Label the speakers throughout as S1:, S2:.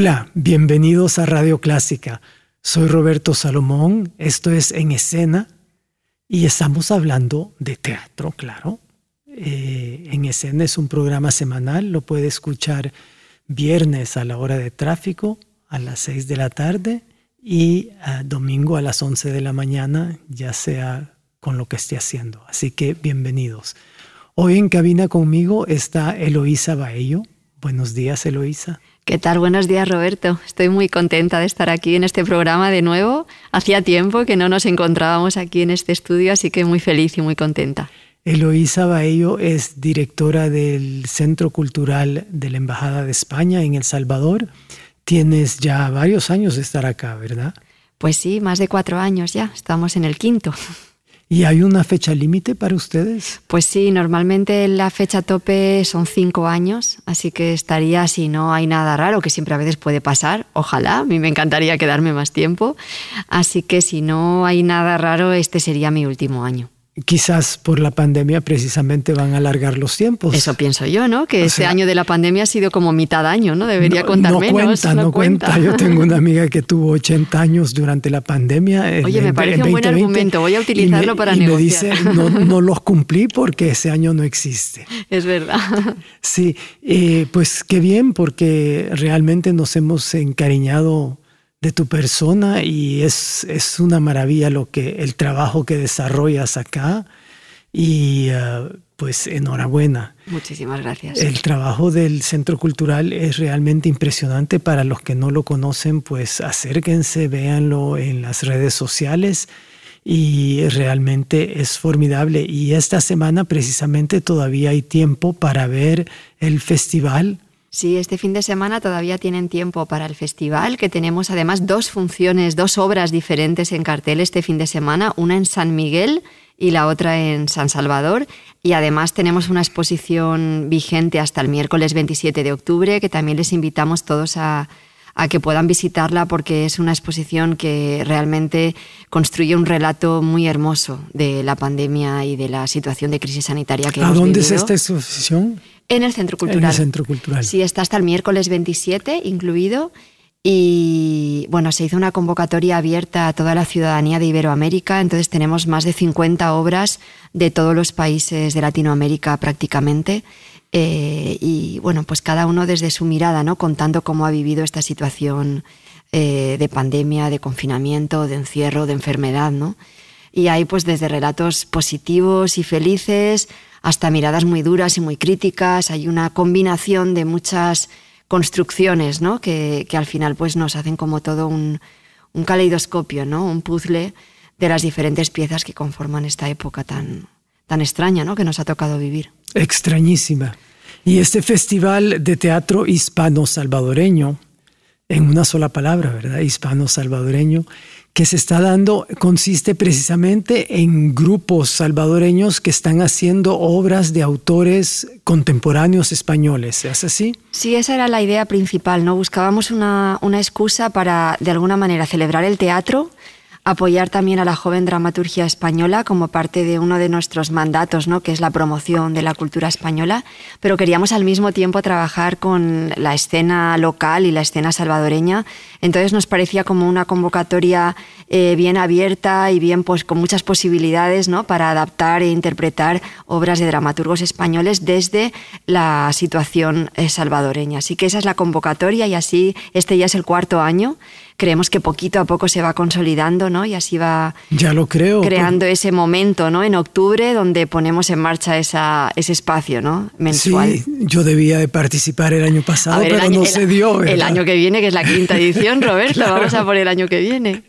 S1: Hola, bienvenidos a Radio Clásica. Soy Roberto Salomón, esto es En Escena y estamos hablando de teatro, claro. Eh, en Escena es un programa semanal, lo puede escuchar viernes a la hora de tráfico a las 6 de la tarde y ah, domingo a las 11 de la mañana, ya sea con lo que esté haciendo. Así que bienvenidos. Hoy en cabina conmigo está Eloísa Baello. Buenos días, Eloísa.
S2: ¿Qué tal? Buenos días, Roberto. Estoy muy contenta de estar aquí en este programa de nuevo. Hacía tiempo que no nos encontrábamos aquí en este estudio, así que muy feliz y muy contenta.
S1: Eloísa Baello es directora del Centro Cultural de la Embajada de España en El Salvador. Tienes ya varios años de estar acá, ¿verdad?
S2: Pues sí, más de cuatro años ya. Estamos en el quinto.
S1: ¿Y hay una fecha límite para ustedes?
S2: Pues sí, normalmente la fecha tope son cinco años, así que estaría, si no hay nada raro, que siempre a veces puede pasar, ojalá, a mí me encantaría quedarme más tiempo, así que si no hay nada raro, este sería mi último año
S1: quizás por la pandemia precisamente van a alargar los tiempos.
S2: Eso pienso yo, ¿no? Que este año de la pandemia ha sido como mitad año, ¿no? Debería contar
S1: no
S2: menos.
S1: Cuenta, no, cuenta, Yo tengo una amiga que tuvo 80 años durante la pandemia.
S2: Oye, me parece un buen argumento. Voy a utilizarlo para
S1: y
S2: negociar.
S1: Me dice, no, no, los cumplí porque ese año no existe.
S2: Es verdad.
S1: Sí, eh, pues qué bien porque realmente nos hemos encariñado de tu persona y es, es una maravilla lo que, el trabajo que desarrollas acá y uh, pues enhorabuena.
S2: Muchísimas gracias.
S1: El trabajo del Centro Cultural es realmente impresionante. Para los que no lo conocen, pues acérquense, véanlo en las redes sociales y realmente es formidable. Y esta semana precisamente todavía hay tiempo para ver el festival
S2: Sí, este fin de semana todavía tienen tiempo para el festival, que tenemos además dos funciones, dos obras diferentes en cartel este fin de semana, una en San Miguel y la otra en San Salvador. Y además tenemos una exposición vigente hasta el miércoles 27 de octubre, que también les invitamos todos a, que puedan visitarla porque es una exposición que realmente construye un relato muy hermoso de la pandemia y de la situación de crisis sanitaria que
S1: ¿A
S2: hemos
S1: dónde
S2: es
S1: esta exposición?
S2: En el Centro Cultural.
S1: En el Centro Cultural.
S2: Sí, está hasta el miércoles 27 incluido. Y bueno, se hizo una convocatoria abierta a toda la ciudadanía de Iberoamérica, entonces tenemos más de 50 obras de todos los países de Latinoamérica prácticamente. Eh, y bueno, pues cada uno desde su mirada, ¿no? Contando cómo ha vivido esta situación eh, de pandemia, de confinamiento, de encierro, de enfermedad, ¿no? Y hay pues desde relatos positivos y felices hasta miradas muy duras y muy críticas. Hay una combinación de muchas construcciones, ¿no? Que, al final pues nos hacen como todo un, un, caleidoscopio, ¿no? Un puzzle de las diferentes piezas que conforman esta época tan, tan extraña, ¿no? Que nos ha tocado vivir.
S1: Extrañísima. Y este festival de teatro hispano-salvadoreño, en una sola palabra, ¿verdad? Hispano-salvadoreño, que se está dando consiste precisamente en grupos salvadoreños que están haciendo obras de autores contemporáneos españoles. ¿Es así?
S2: Sí, esa era la idea principal. ¿no? Buscábamos una, una excusa para, de alguna manera, celebrar el teatro apoyar también a la joven dramaturgia española como parte de uno de nuestros mandatos, ¿no? que es la promoción de la cultura española, pero queríamos al mismo tiempo trabajar con la escena local y la escena salvadoreña. Entonces nos parecía como una convocatoria eh, bien abierta y bien pues, con muchas posibilidades ¿no? para adaptar e interpretar obras de dramaturgos españoles desde la situación eh, salvadoreña. Así que esa es la convocatoria y así este ya es el cuarto año creemos que poquito a poco se va consolidando, ¿no? Y así va
S1: ya lo creo,
S2: creando ese momento, ¿no? En octubre, donde ponemos en marcha esa, ese espacio, ¿no? Mensual.
S1: Sí, yo debía de participar el año pasado, pero no se dio.
S2: El año que viene, que es la quinta edición, Roberto, vamos a por el año que viene.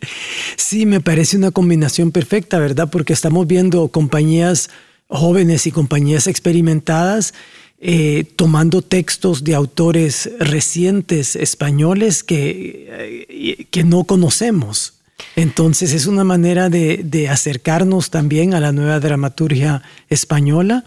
S1: Sí, me parece una combinación perfecta, ¿verdad? Porque estamos viendo compañías jóvenes y compañías experimentadas eh, tomando textos de autores recientes españoles que, eh, que no conocemos. Entonces es una manera de, de acercarnos también a la nueva dramaturgia española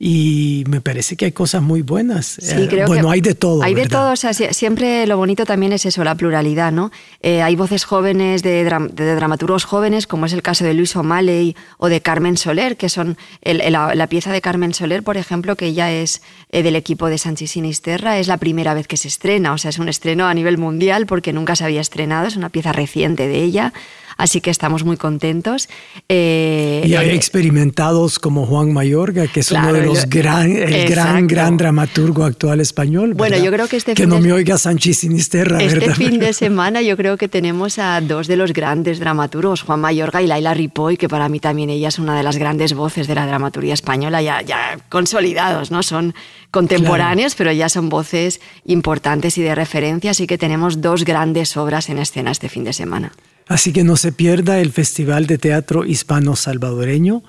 S1: y me parece que hay cosas muy buenas.
S2: Eh,
S1: bueno, hay de todo.
S2: Hay de todo, o sea, siempre lo bonito también es eso, la pluralidad, ¿no? Eh, hay voces jóvenes de, dramaturgos jóvenes, como es el caso de Luis O'Malley o de Carmen Soler, que son la, pieza de Carmen Soler, por ejemplo, que ya es eh, del equipo de Sánchez Sinisterra, es la primera vez que se estrena, o sea, es un estreno a nivel mundial porque nunca se había estrenado, es una pieza reciente de ella así que estamos muy contentos.
S1: Eh, y hay experimentados como Juan Mayorga, que es uno de los gran, el gran, gran dramaturgo actual español.
S2: Bueno, yo creo que este
S1: que no me oiga Sánchez Sinisterra.
S2: Este fin de semana yo creo que tenemos a dos de los grandes dramaturgos, Juan Mayorga y Laila Ripoll, que para mí también ella es una de las grandes voces de la dramaturgia española, ya, ya consolidados, ¿no? Son contemporáneos, pero ya son voces importantes y de referencia, así que tenemos dos grandes obras en escena este fin de semana.
S1: Así que no se pierda el Festival de Teatro Hispano Salvadoreño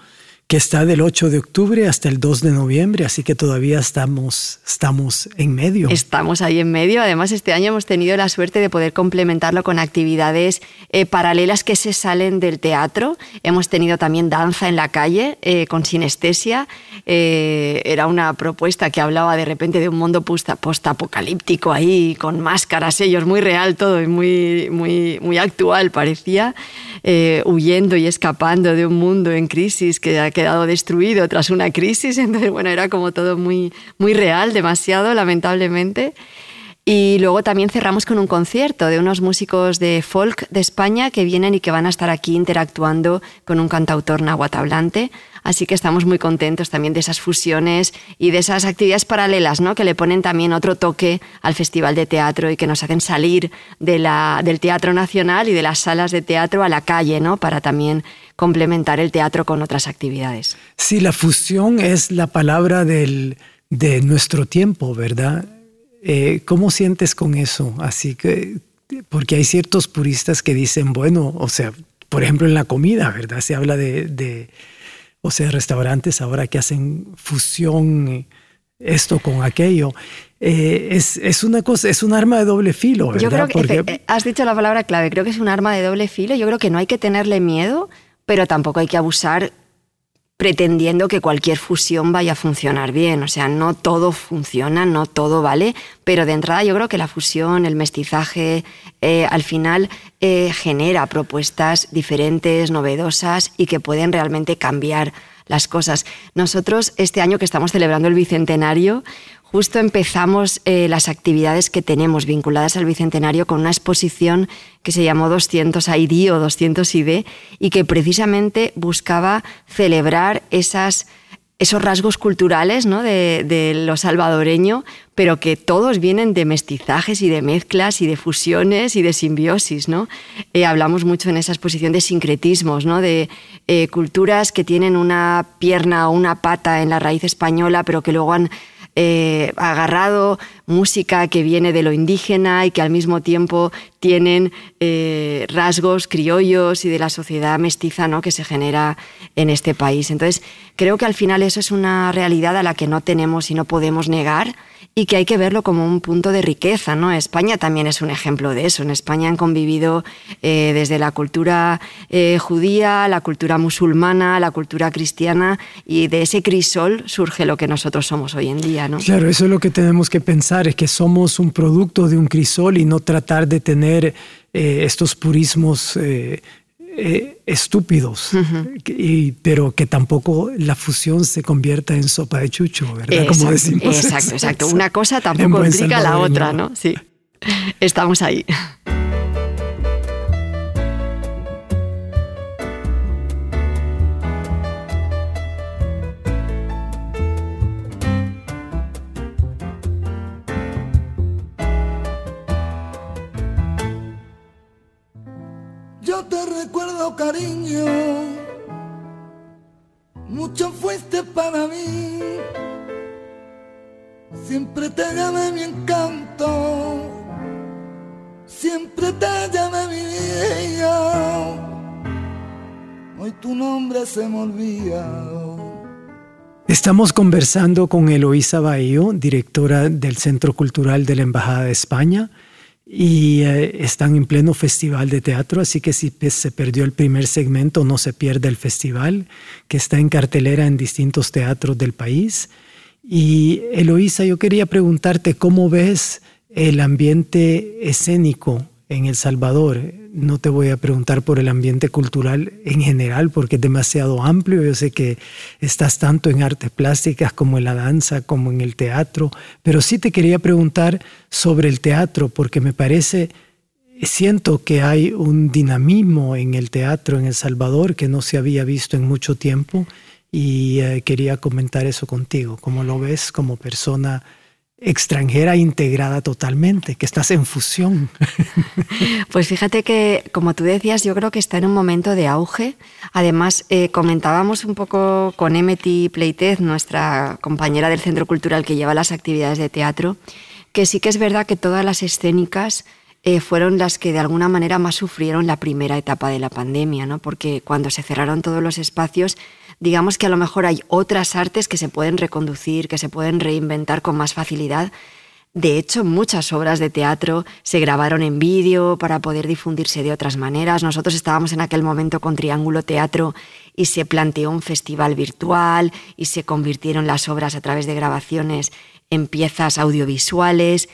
S1: que está del 8 de octubre hasta el 2 de noviembre, así que todavía estamos, estamos en medio.
S2: Estamos ahí en medio. Además, este año hemos tenido la suerte de poder complementarlo con actividades eh, paralelas que se salen del teatro. Hemos tenido también danza en la calle eh, con sinestesia. Eh, era una propuesta que hablaba de repente de un mundo post-apocalíptico ahí, con máscaras, sellos, muy real todo y muy, muy, muy actual parecía, huyendo y escapando de un mundo en crisis que quedado destruido tras una crisis, entonces bueno, era como todo muy, muy real, demasiado lamentablemente. Y luego también cerramos con un concierto de unos músicos de folk de España que vienen y que van a estar aquí interactuando con un cantautor nahuatablante. Así que estamos muy contentos también de esas fusiones y de esas actividades paralelas, ¿no? Que le ponen también otro toque al Festival de Teatro y que nos hacen salir de la, del Teatro Nacional y de las salas de teatro a la calle, ¿no? Para también complementar el teatro con otras actividades.
S1: Sí, la fusión es la palabra del, de nuestro tiempo, ¿verdad? Eh, ¿Cómo sientes con eso? Así que, porque hay ciertos puristas que dicen, bueno, o sea, por ejemplo en la comida, ¿verdad? Se habla de, o sea, restaurantes ahora que hacen fusión, eh, esto con aquello. Eh, es, es, una cosa, es un arma de doble filo, ¿verdad?
S2: Yo creo que Porque... has dicho la palabra clave, creo que es un arma de doble filo. Yo creo que no hay que tenerle miedo, pero tampoco hay que abusar pretendiendo que cualquier fusión vaya a funcionar bien. O sea, no todo funciona, no todo vale, pero de entrada yo creo que la fusión, el mestizaje, eh, al final eh, genera propuestas diferentes, novedosas y que pueden realmente cambiar las cosas. Nosotros, este año que estamos celebrando el Bicentenario, justo empezamos eh, las actividades que tenemos vinculadas al Bicentenario con una exposición que se llamó 200 ID o 200 ID y que precisamente buscaba celebrar esos rasgos culturales ¿no? de, de, lo salvadoreño, pero que todos vienen de mestizajes y de mezclas y de fusiones y de simbiosis. ¿no? Eh, hablamos mucho en esa exposición de sincretismos, ¿no? de eh, culturas que tienen una pierna o una pata en la raíz española, pero que luego han eh, agarrado música que viene de lo indígena y que al mismo tiempo tienen eh, rasgos criollos y de la sociedad mestiza ¿no? que se genera en este país. Entonces, creo que al final eso es una realidad a la que no tenemos y no podemos negar y que hay que verlo como un punto de riqueza. ¿no? España también es un ejemplo de eso. En España han convivido eh, desde la cultura eh, judía, la cultura musulmana, la cultura cristiana, y de ese crisol surge lo que nosotros somos hoy en día. ¿no?
S1: Claro, eso es lo que tenemos que pensar, es que somos un producto de un crisol y no tratar de tener eh, estos purismos eh, estúpidos, pero que tampoco la fusión se convierta en sopa de chucho, ¿verdad?
S2: Como decimos. Exacto, exacto. Una cosa tampoco implica la otra, ¿no? Sí. Estamos ahí.
S3: Cariño, mucho fuiste para mí. Siempre te llamé mi encanto, siempre te llamé mi vida. Hoy tu nombre se me olvida.
S1: Estamos conversando con Eloísa Baello, directora del Centro Cultural de la Embajada de España, y eh, están en pleno festival de teatro, así que si se perdió el primer segmento, no se pierde el festival, que está en cartelera en distintos teatros del país. Y Eloísa, yo quería preguntarte cómo ves el ambiente escénico en El Salvador. No te voy a preguntar por el ambiente cultural en general porque es demasiado amplio. Yo sé que estás tanto en artes plásticas como en la danza, como en el teatro, pero sí te quería preguntar sobre el teatro porque me parece, siento que hay un dinamismo en el teatro en El Salvador que no se había visto en mucho tiempo y eh, quería comentar eso contigo. ¿Cómo lo ves como persona? Extranjera integrada totalmente, que estás en fusión.
S2: Pues fíjate que, como tú decías, yo creo que está en un momento de auge. Además, eh, comentábamos un poco con Emeti Pleitez, nuestra compañera del Centro Cultural que lleva las actividades de teatro, que sí que es verdad que todas las escénicas eh, fueron las que de alguna manera más sufrieron la primera etapa de la pandemia, ¿no? porque cuando se cerraron todos los espacios, digamos que a lo mejor hay otras artes que se pueden reconducir, que se pueden reinventar con más facilidad. De hecho, muchas obras de teatro se grabaron en vídeo para poder difundirse de otras maneras. Nosotros estábamos en aquel momento con Triángulo Teatro y se planteó un festival virtual y se convirtieron las obras a través de grabaciones en piezas audiovisuales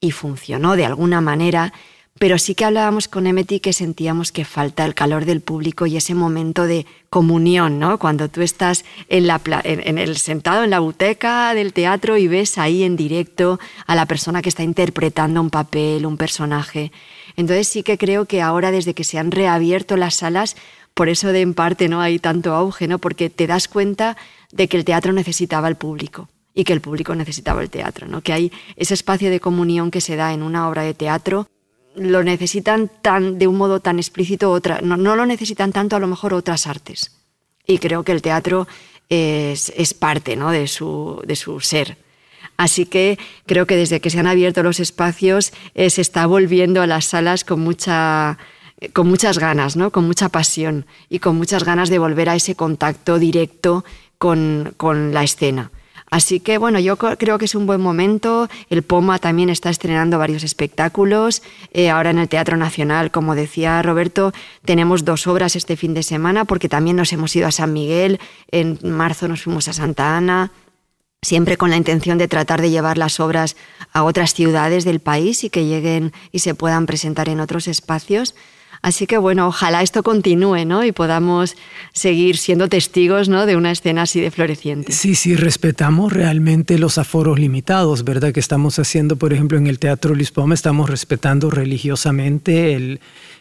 S2: y funcionó de alguna manera, pero sí que hablábamos con Emeti que sentíamos que falta el calor del público y ese momento de comunión, ¿no? Cuando tú estás en, el sentado en la buteca del teatro y ves ahí en directo a la persona que está interpretando un papel, un personaje. Entonces sí que creo que ahora desde que se han reabierto las salas, por eso de en parte no hay tanto auge, ¿no? Porque te das cuenta de que el teatro necesitaba el público y que el público necesitaba el teatro, ¿no? que hay ese espacio de comunión que se da en una obra de teatro, lo necesitan tan, de un modo tan explícito, otra, no, lo necesitan tanto a lo mejor otras artes. Y creo que el teatro es, parte ¿no? de, su, de su ser. Así que creo que desde que se han abierto los espacios eh, se está volviendo a las salas con mucha con muchas ganas, ¿no? con mucha pasión y con muchas ganas de volver a ese contacto directo con, con la escena. Así que bueno, yo creo que es un buen momento. El POMA también está estrenando varios espectáculos. Eh, ahora en el Teatro Nacional, como decía Roberto, tenemos dos obras este fin de semana porque también nos hemos ido a San Miguel. En marzo nos fuimos a Santa Ana siempre con la intención de tratar de llevar las obras a otras ciudades del país y que lleguen y se puedan presentar en otros espacios. Así que bueno, ojalá esto continúe, ¿no? Y podamos seguir siendo testigos, ¿no? De una escena así de floreciente.
S1: Sí, sí, respetamos realmente los aforos limitados, ¿verdad? Que estamos haciendo, por ejemplo, en el Teatro Lispoma, estamos respetando religiosamente el,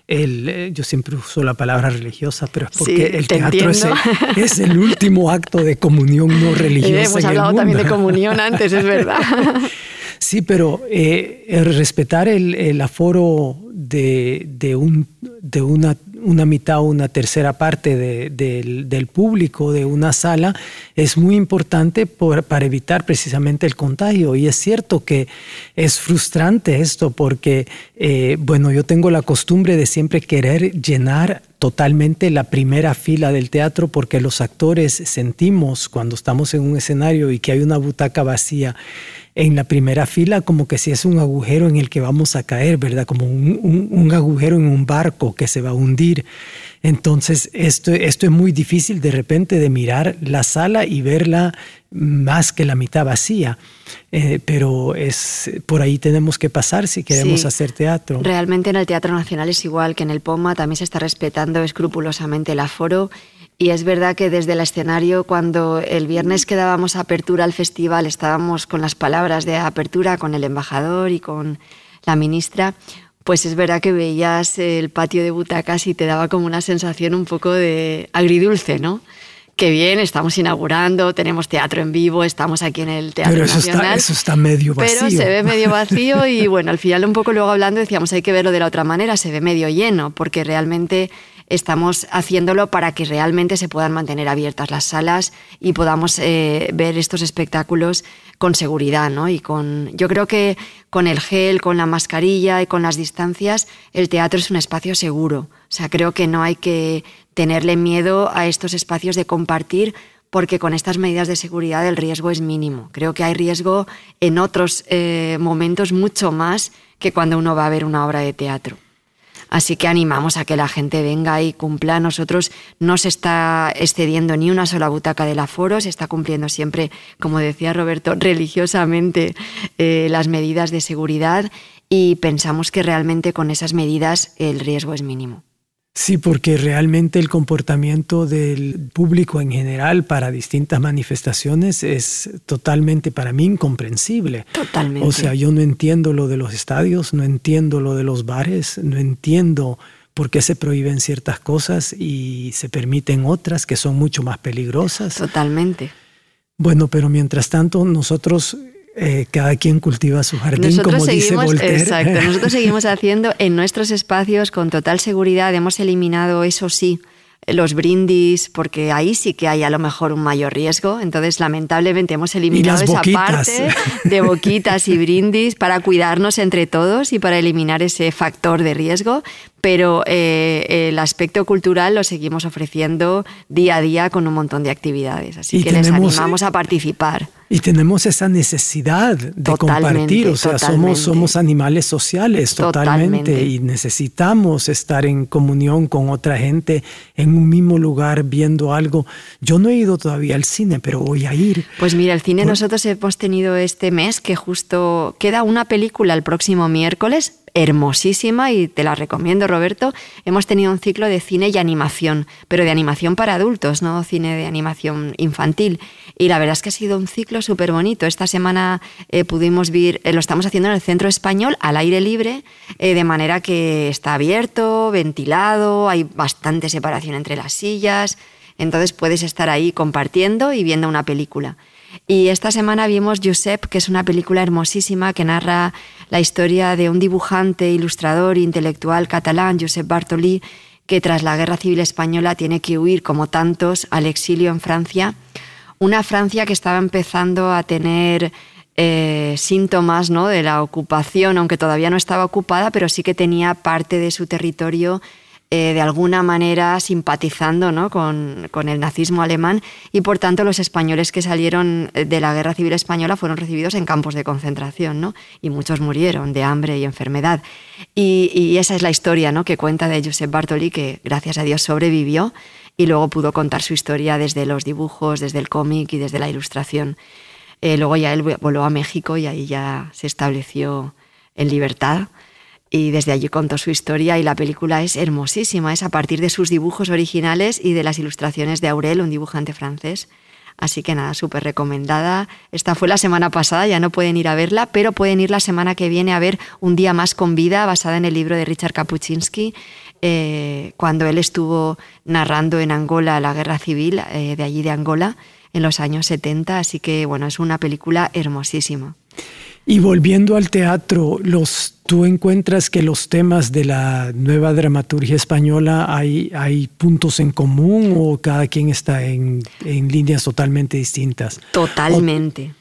S1: el, eh, yo siempre uso la palabra religiosa, pero es porque el teatro es el, último acto de comunión no religiosa.
S2: hemos hablado también de comunión antes, es verdad.
S1: Sí, pero eh, respetar el, aforo de, un, de una, una, mitad o una tercera parte del, público de una sala es muy importante para evitar precisamente el contagio. Y es cierto que es frustrante esto porque, eh, bueno, yo tengo la costumbre de siempre querer llenar totalmente la primera fila del teatro porque los actores sentimos cuando estamos en un escenario y que hay una butaca vacía en la primera fila como que si es un agujero en el que vamos a caer, ¿verdad? Como un, agujero en un barco que se va a hundir. Entonces, esto, esto es muy difícil de repente de mirar la sala y verla más que la mitad vacía. Eh, pero es por ahí tenemos que pasar si queremos hacer teatro.
S2: Realmente en el Teatro Nacional es igual que en el POMA, también se está respetando escrupulosamente el aforo y es verdad que desde el escenario, cuando el viernes que dábamos apertura al festival, estábamos con las palabras de apertura con el embajador y con la ministra, pues es verdad que veías el patio de butacas y te daba como una sensación un poco de agridulce, ¿no? Qué bien, estamos inaugurando, tenemos teatro en vivo, estamos aquí en el Teatro
S1: Pero eso
S2: Nacional.
S1: Está, eso está medio vacío.
S2: Pero se ve medio vacío y bueno, al final un poco luego hablando decíamos hay que verlo de la otra manera, se ve medio lleno, porque realmente estamos haciéndolo para que realmente se puedan mantener abiertas las salas y podamos eh, ver estos espectáculos con seguridad, ¿no? Y con, yo creo que con el gel, con la mascarilla y con las distancias, el teatro es un espacio seguro. O sea, creo que no hay que tenerle miedo a estos espacios de compartir porque con estas medidas de seguridad el riesgo es mínimo. Creo que hay riesgo en otros eh, momentos mucho más que cuando uno va a ver una obra de teatro. Así que animamos a que la gente venga y cumpla. Nosotros no se está excediendo ni una sola butaca del aforo, se está cumpliendo siempre, como decía Roberto, religiosamente eh, las medidas de seguridad y pensamos que realmente con esas medidas el riesgo es mínimo.
S1: Sí, porque realmente el comportamiento del público en general para distintas manifestaciones es totalmente para mí incomprensible.
S2: Totalmente.
S1: O sea, yo no entiendo lo de los estadios, no entiendo lo de los bares, no entiendo por qué se prohíben ciertas cosas y se permiten otras que son mucho más peligrosas.
S2: Totalmente.
S1: Bueno, pero mientras tanto nosotros eh, cada quien cultiva su jardín, como dice Voltaire.
S2: Exacto, nosotros seguimos haciendo en nuestros espacios con total seguridad. Hemos eliminado, eso sí, los brindis, porque ahí sí que hay a lo mejor un mayor riesgo. Entonces, lamentablemente, hemos eliminado esa parte de boquitas y brindis para cuidarnos entre todos y para eliminar ese factor de riesgo pero eh, el aspecto cultural lo seguimos ofreciendo día a día con un montón de actividades. Así que les animamos a participar.
S1: Y tenemos esa necesidad de compartir, o sea, somos, somos animales sociales totalmente, y necesitamos estar en comunión con otra gente en un mismo lugar viendo algo. Yo no he ido todavía al cine, pero voy a ir.
S2: Pues mira, el cine nosotros hemos tenido este mes que justo queda una película el próximo miércoles hermosísima y te la recomiendo, Roberto. Hemos tenido un ciclo de cine y animación, pero de animación para adultos, no cine de animación infantil. Y la verdad es que ha sido un ciclo súper bonito. Esta semana eh, pudimos ver, eh, lo estamos haciendo en el Centro Español, al aire libre, eh, de manera que está abierto, ventilado, hay bastante separación entre las sillas. Entonces puedes estar ahí compartiendo y viendo una película. Y esta semana vimos Josep, que es una película hermosísima que narra la historia de un dibujante, ilustrador e intelectual catalán, Josep Bartolí, que tras la Guerra Civil Española tiene que huir, como tantos, al exilio en Francia. Una Francia que estaba empezando a tener eh, síntomas ¿no? de la ocupación, aunque todavía no estaba ocupada, pero sí que tenía parte de su territorio eh, de alguna manera simpatizando ¿no? con, con, el nazismo alemán y por tanto los españoles que salieron de la guerra civil española fueron recibidos en campos de concentración ¿no? y muchos murieron de hambre y enfermedad. Y, y esa es la historia ¿no? que cuenta de Josep Bartoli que gracias a Dios sobrevivió y luego pudo contar su historia desde los dibujos, desde el cómic y desde la ilustración. Eh, luego ya él voló a México y ahí ya se estableció en libertad y desde allí contó su historia y la película es hermosísima, es a partir de sus dibujos originales y de las ilustraciones de Aurel, un dibujante francés. Así que nada, súper recomendada. Esta fue la semana pasada, ya no pueden ir a verla, pero pueden ir la semana que viene a ver Un día más con vida, basada en el libro de Richard Kapuczynski, eh, cuando él estuvo narrando en Angola la guerra civil, eh, de allí de Angola, en los años 70. Así que bueno, es una película hermosísima.
S1: Y volviendo al teatro, los, ¿tú encuentras que los temas de la nueva dramaturgia española hay, hay puntos en común o cada quien está en, en líneas totalmente distintas?
S2: Totalmente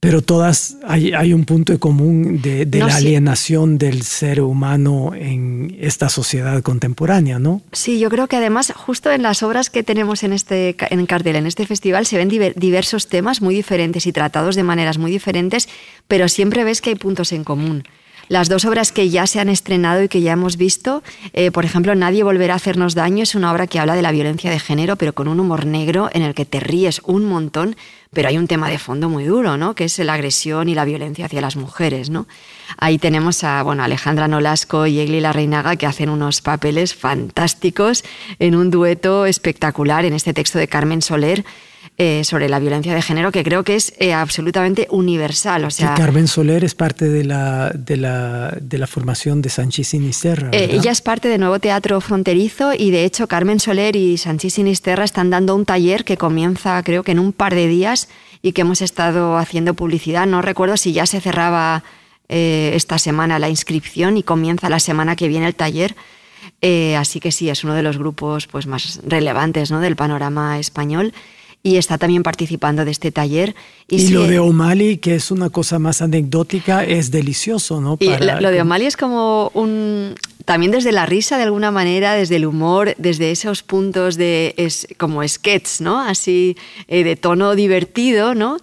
S1: pero todas hay, hay, un punto de común de, de la alienación del ser humano en esta sociedad contemporánea, ¿no?
S2: Sí, yo creo que además justo en las obras que tenemos en este en cartel, en este festival, se ven diversos temas muy diferentes y tratados de maneras muy diferentes, pero siempre ves que hay puntos en común. Las dos obras que ya se han estrenado y que ya hemos visto, eh, por ejemplo, Nadie volverá a hacernos daño, es una obra que habla de la violencia de género, pero con un humor negro en el que te ríes un montón, pero hay un tema de fondo muy duro, ¿no? Que es la agresión y la violencia hacia las mujeres, ¿no? Ahí tenemos a bueno, Alejandra Nolasco y Egli La Reinaga que hacen unos papeles fantásticos en un dueto espectacular en este texto de Carmen Soler eh, sobre la violencia de género que creo que es eh, absolutamente universal. O sea,
S1: Carmen Soler es parte de la, de la, de la formación de Sanchis Sinisterra.
S2: Eh, ella es parte de Nuevo Teatro Fronterizo y de hecho Carmen Soler y Sanchis Sinisterra están dando un taller que comienza creo que en un par de días y que hemos estado haciendo publicidad. No recuerdo si ya se cerraba esta semana la inscripción y comienza la semana que viene el taller Eh, así que sí, es uno de los grupos pues, más relevantes ¿no? del panorama español y está también participando de este taller.
S1: Y, lo de O'Malley, que es una cosa más anecdótica, es delicioso, ¿no?
S2: Y lo, de O'Malley es como un... También desde la risa, de alguna manera, desde el humor, desde esos puntos de... Es, como sketch, ¿no? Así, eh, de tono divertido, ¿no?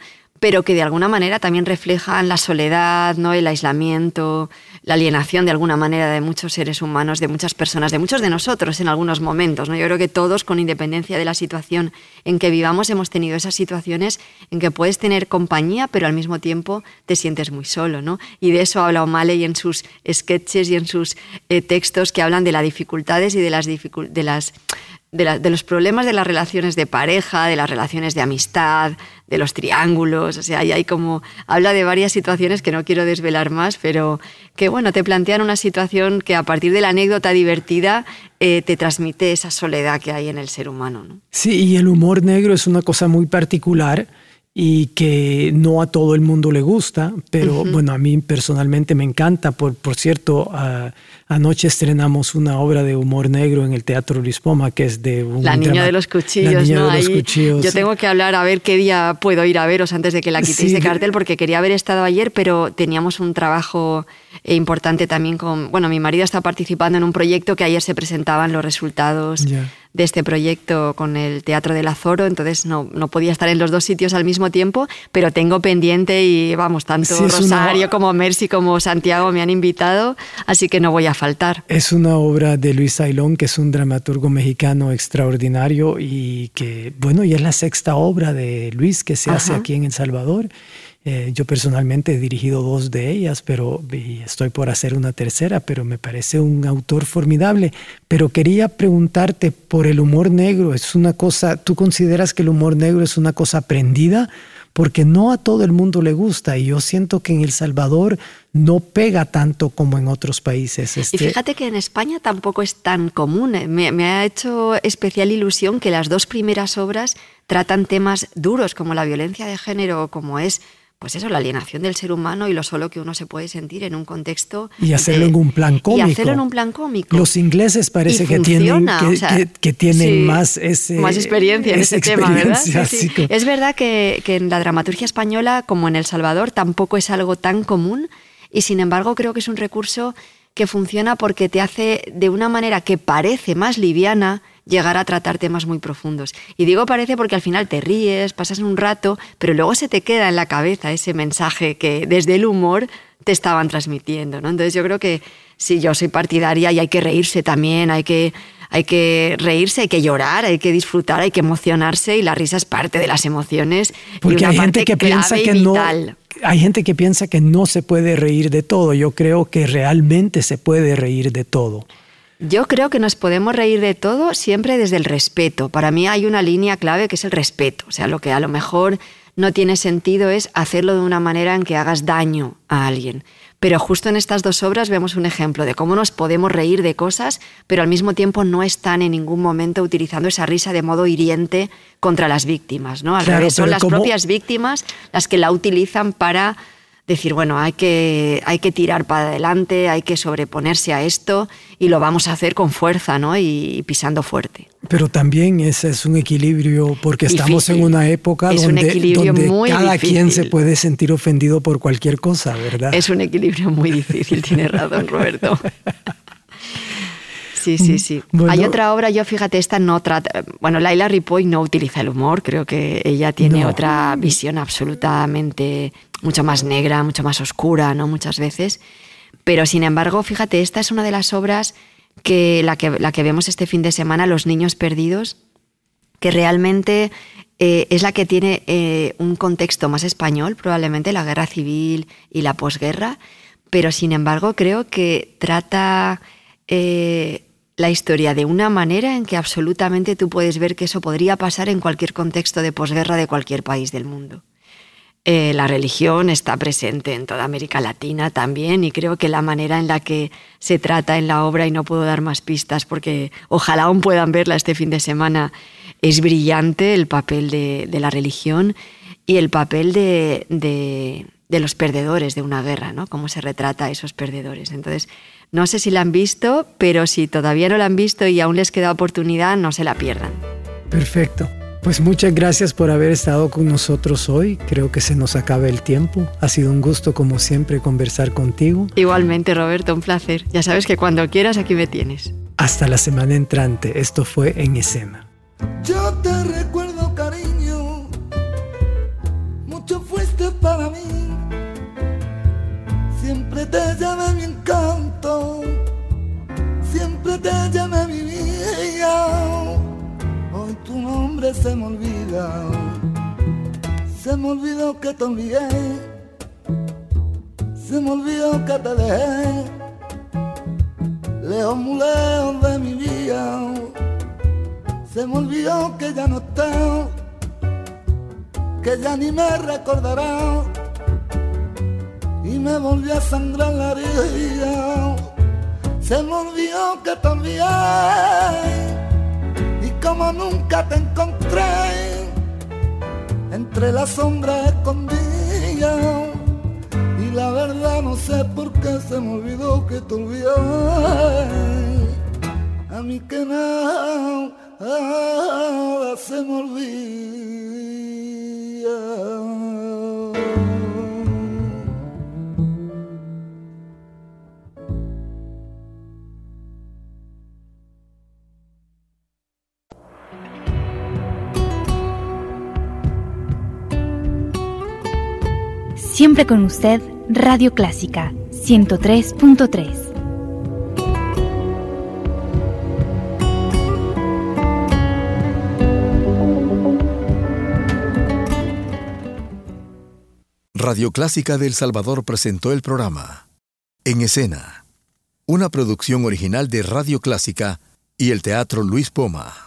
S2: Pero que de alguna manera también reflejan la soledad, ¿no? el aislamiento, la alienación de alguna manera de muchos seres humanos, de muchas personas, de muchos de nosotros en algunos momentos. ¿no? Yo creo que todos, con independencia de la situación en que vivamos, hemos tenido esas situaciones en que puedes tener compañía, pero al mismo tiempo te sientes muy solo. ¿no? Y de eso habla O'Malley en sus sketches y en sus eh, textos que hablan de las dificultades y de las, de las de, los problemas de las relaciones de pareja, de las relaciones de amistad, de los triángulos, o sea, ahí hay como, habla de varias situaciones que no quiero desvelar más, pero que bueno, te plantean una situación que a partir de la anécdota divertida eh, te transmite esa soledad que hay en el ser humano.
S1: Sí, y el humor negro es una cosa muy particular y que no a todo el mundo le gusta, pero bueno, a mí personalmente me encanta. Por, por cierto, anoche estrenamos una obra de humor negro en el Teatro Luis Poma, que es de un
S2: La Niña de los Cuchillos, ¿no? yo tengo que hablar a ver qué día puedo ir a veros antes de que la quitéis de cartel, porque quería haber estado ayer, pero teníamos un trabajo eh, importante también con... Bueno, mi marido está participando en un proyecto que ayer se presentaban los resultados de este proyecto con el Teatro del Azoro, entonces no, no podía estar en los dos sitios al mismo tiempo, pero tengo pendiente y vamos, tanto Rosario como Mercy como Santiago me han invitado, así que no voy a faltar.
S1: Es una obra de Luis Ailón, que es un dramaturgo mexicano extraordinario y que, bueno, ya es la sexta obra de Luis que se hace aquí en El Salvador. Eh, yo personalmente he dirigido dos de ellas, pero estoy por hacer una tercera, pero me parece un autor formidable. Pero quería preguntarte por el humor negro. ¿Es una cosa, tú consideras que el humor negro es una cosa aprendida? Porque no a todo el mundo le gusta y yo siento que en El Salvador no pega tanto como en otros países.
S2: Y este fíjate que en España tampoco es tan común. Me, me ha hecho especial ilusión que las dos primeras obras tratan temas duros como la violencia de género, como es pues eso, la alienación del ser humano y lo solo que uno se puede sentir en un contexto.
S1: Y hacerlo en un plan cómico.
S2: Y hacerlo en un plan cómico.
S1: Los ingleses parece que tienen, que, tienen más ese,
S2: Más experiencia en ese tema, ¿verdad? Es verdad que, que en la dramaturgia española, como en El Salvador, tampoco es algo tan común y sin embargo creo que es un recurso que funciona porque te hace de una manera que parece más liviana llegar a tratar temas muy profundos. Y digo parece porque al final te ríes, pasas un rato, pero luego se te queda en la cabeza ese mensaje que desde el humor te estaban transmitiendo. ¿no? Entonces yo creo que si yo soy partidaria y hay que reírse también, hay que, hay que reírse, hay que llorar, hay que disfrutar, hay que emocionarse y la risa es parte de las emociones.
S1: Porque hay gente que piensa que no hay gente que piensa que no se puede reír de todo. Yo creo que realmente se puede reír de todo.
S2: Yo creo que nos podemos reír de todo siempre desde el respeto. Para mí hay una línea clave que es el respeto. O sea, lo que a lo mejor no tiene sentido es hacerlo de una manera en que hagas daño a alguien. Pero justo en estas dos obras vemos un ejemplo de cómo nos podemos reír de cosas, pero al mismo tiempo no están en ningún momento utilizando esa risa de modo hiriente contra las víctimas. ¿no? Al revés, son las propias víctimas las que la utilizan para decir, bueno, hay que, hay que tirar para adelante, hay que sobreponerse a esto y lo vamos a hacer con fuerza ¿no? y, pisando fuerte.
S1: Pero también ese es un equilibrio porque estamos en una época donde, cada quien se puede sentir ofendido por cualquier cosa, ¿verdad?
S2: Es un equilibrio muy difícil, tiene razón Roberto. Sí, sí, sí. Hay otra obra, yo fíjate, esta no trata. Bueno, Laila Ripoll no utiliza el humor, creo que ella tiene otra visión absolutamente mucho más negra, mucho más oscura, ¿no? Muchas veces. Pero sin embargo, fíjate, esta es una de las obras que la que, la que vemos este fin de semana, Los Niños Perdidos, que realmente eh, es la que tiene eh, un contexto más español, probablemente la guerra civil y la posguerra, pero sin embargo creo que trata eh, la historia de una manera en que absolutamente tú puedes ver que eso podría pasar en cualquier contexto de posguerra de cualquier país del mundo. Eh, la religión está presente en toda América Latina también y creo que la manera en la que se trata en la obra, y no puedo dar más pistas porque ojalá aún puedan verla este fin de semana, es brillante el papel de, la religión y el papel de, de, los perdedores de una guerra, ¿no? Cómo se retrata a esos perdedores. Entonces, No sé si la han visto, pero si todavía no la han visto y aún les queda oportunidad, no se la pierdan.
S1: Perfecto. Pues muchas gracias por haber estado con nosotros hoy. Creo que se nos acaba el tiempo. Ha sido un gusto como siempre conversar contigo.
S2: Igualmente, Roberto, un placer. Ya sabes que cuando quieras aquí me tienes.
S1: Hasta la semana entrante. Esto fue En Escena.
S3: Yo te recuerdo, cariño. Mucho fuiste para mí. Siempre te llamé mi encanto. Siempre te llamé mi vida tu nombre se me olvida. Se me olvidó que te olvidé. Se me olvidó que te dejé. Lejos muy lejos de mi vida. Se me olvidó que ya no estás. Que ya ni me recordará. Y me volvió a sangrar la herida. Se me olvidó que te olvidé como nunca te encontré. Entre las sombras escondidas y la verdad no sé por qué se me olvidó que te olvidé. A mí que nada, se me olvida
S4: Siempre con usted, Radio Clásica 103.3.
S5: Radio Clásica de El Salvador presentó el programa En Escena, una producción original de Radio Clásica y el Teatro Luis Poma.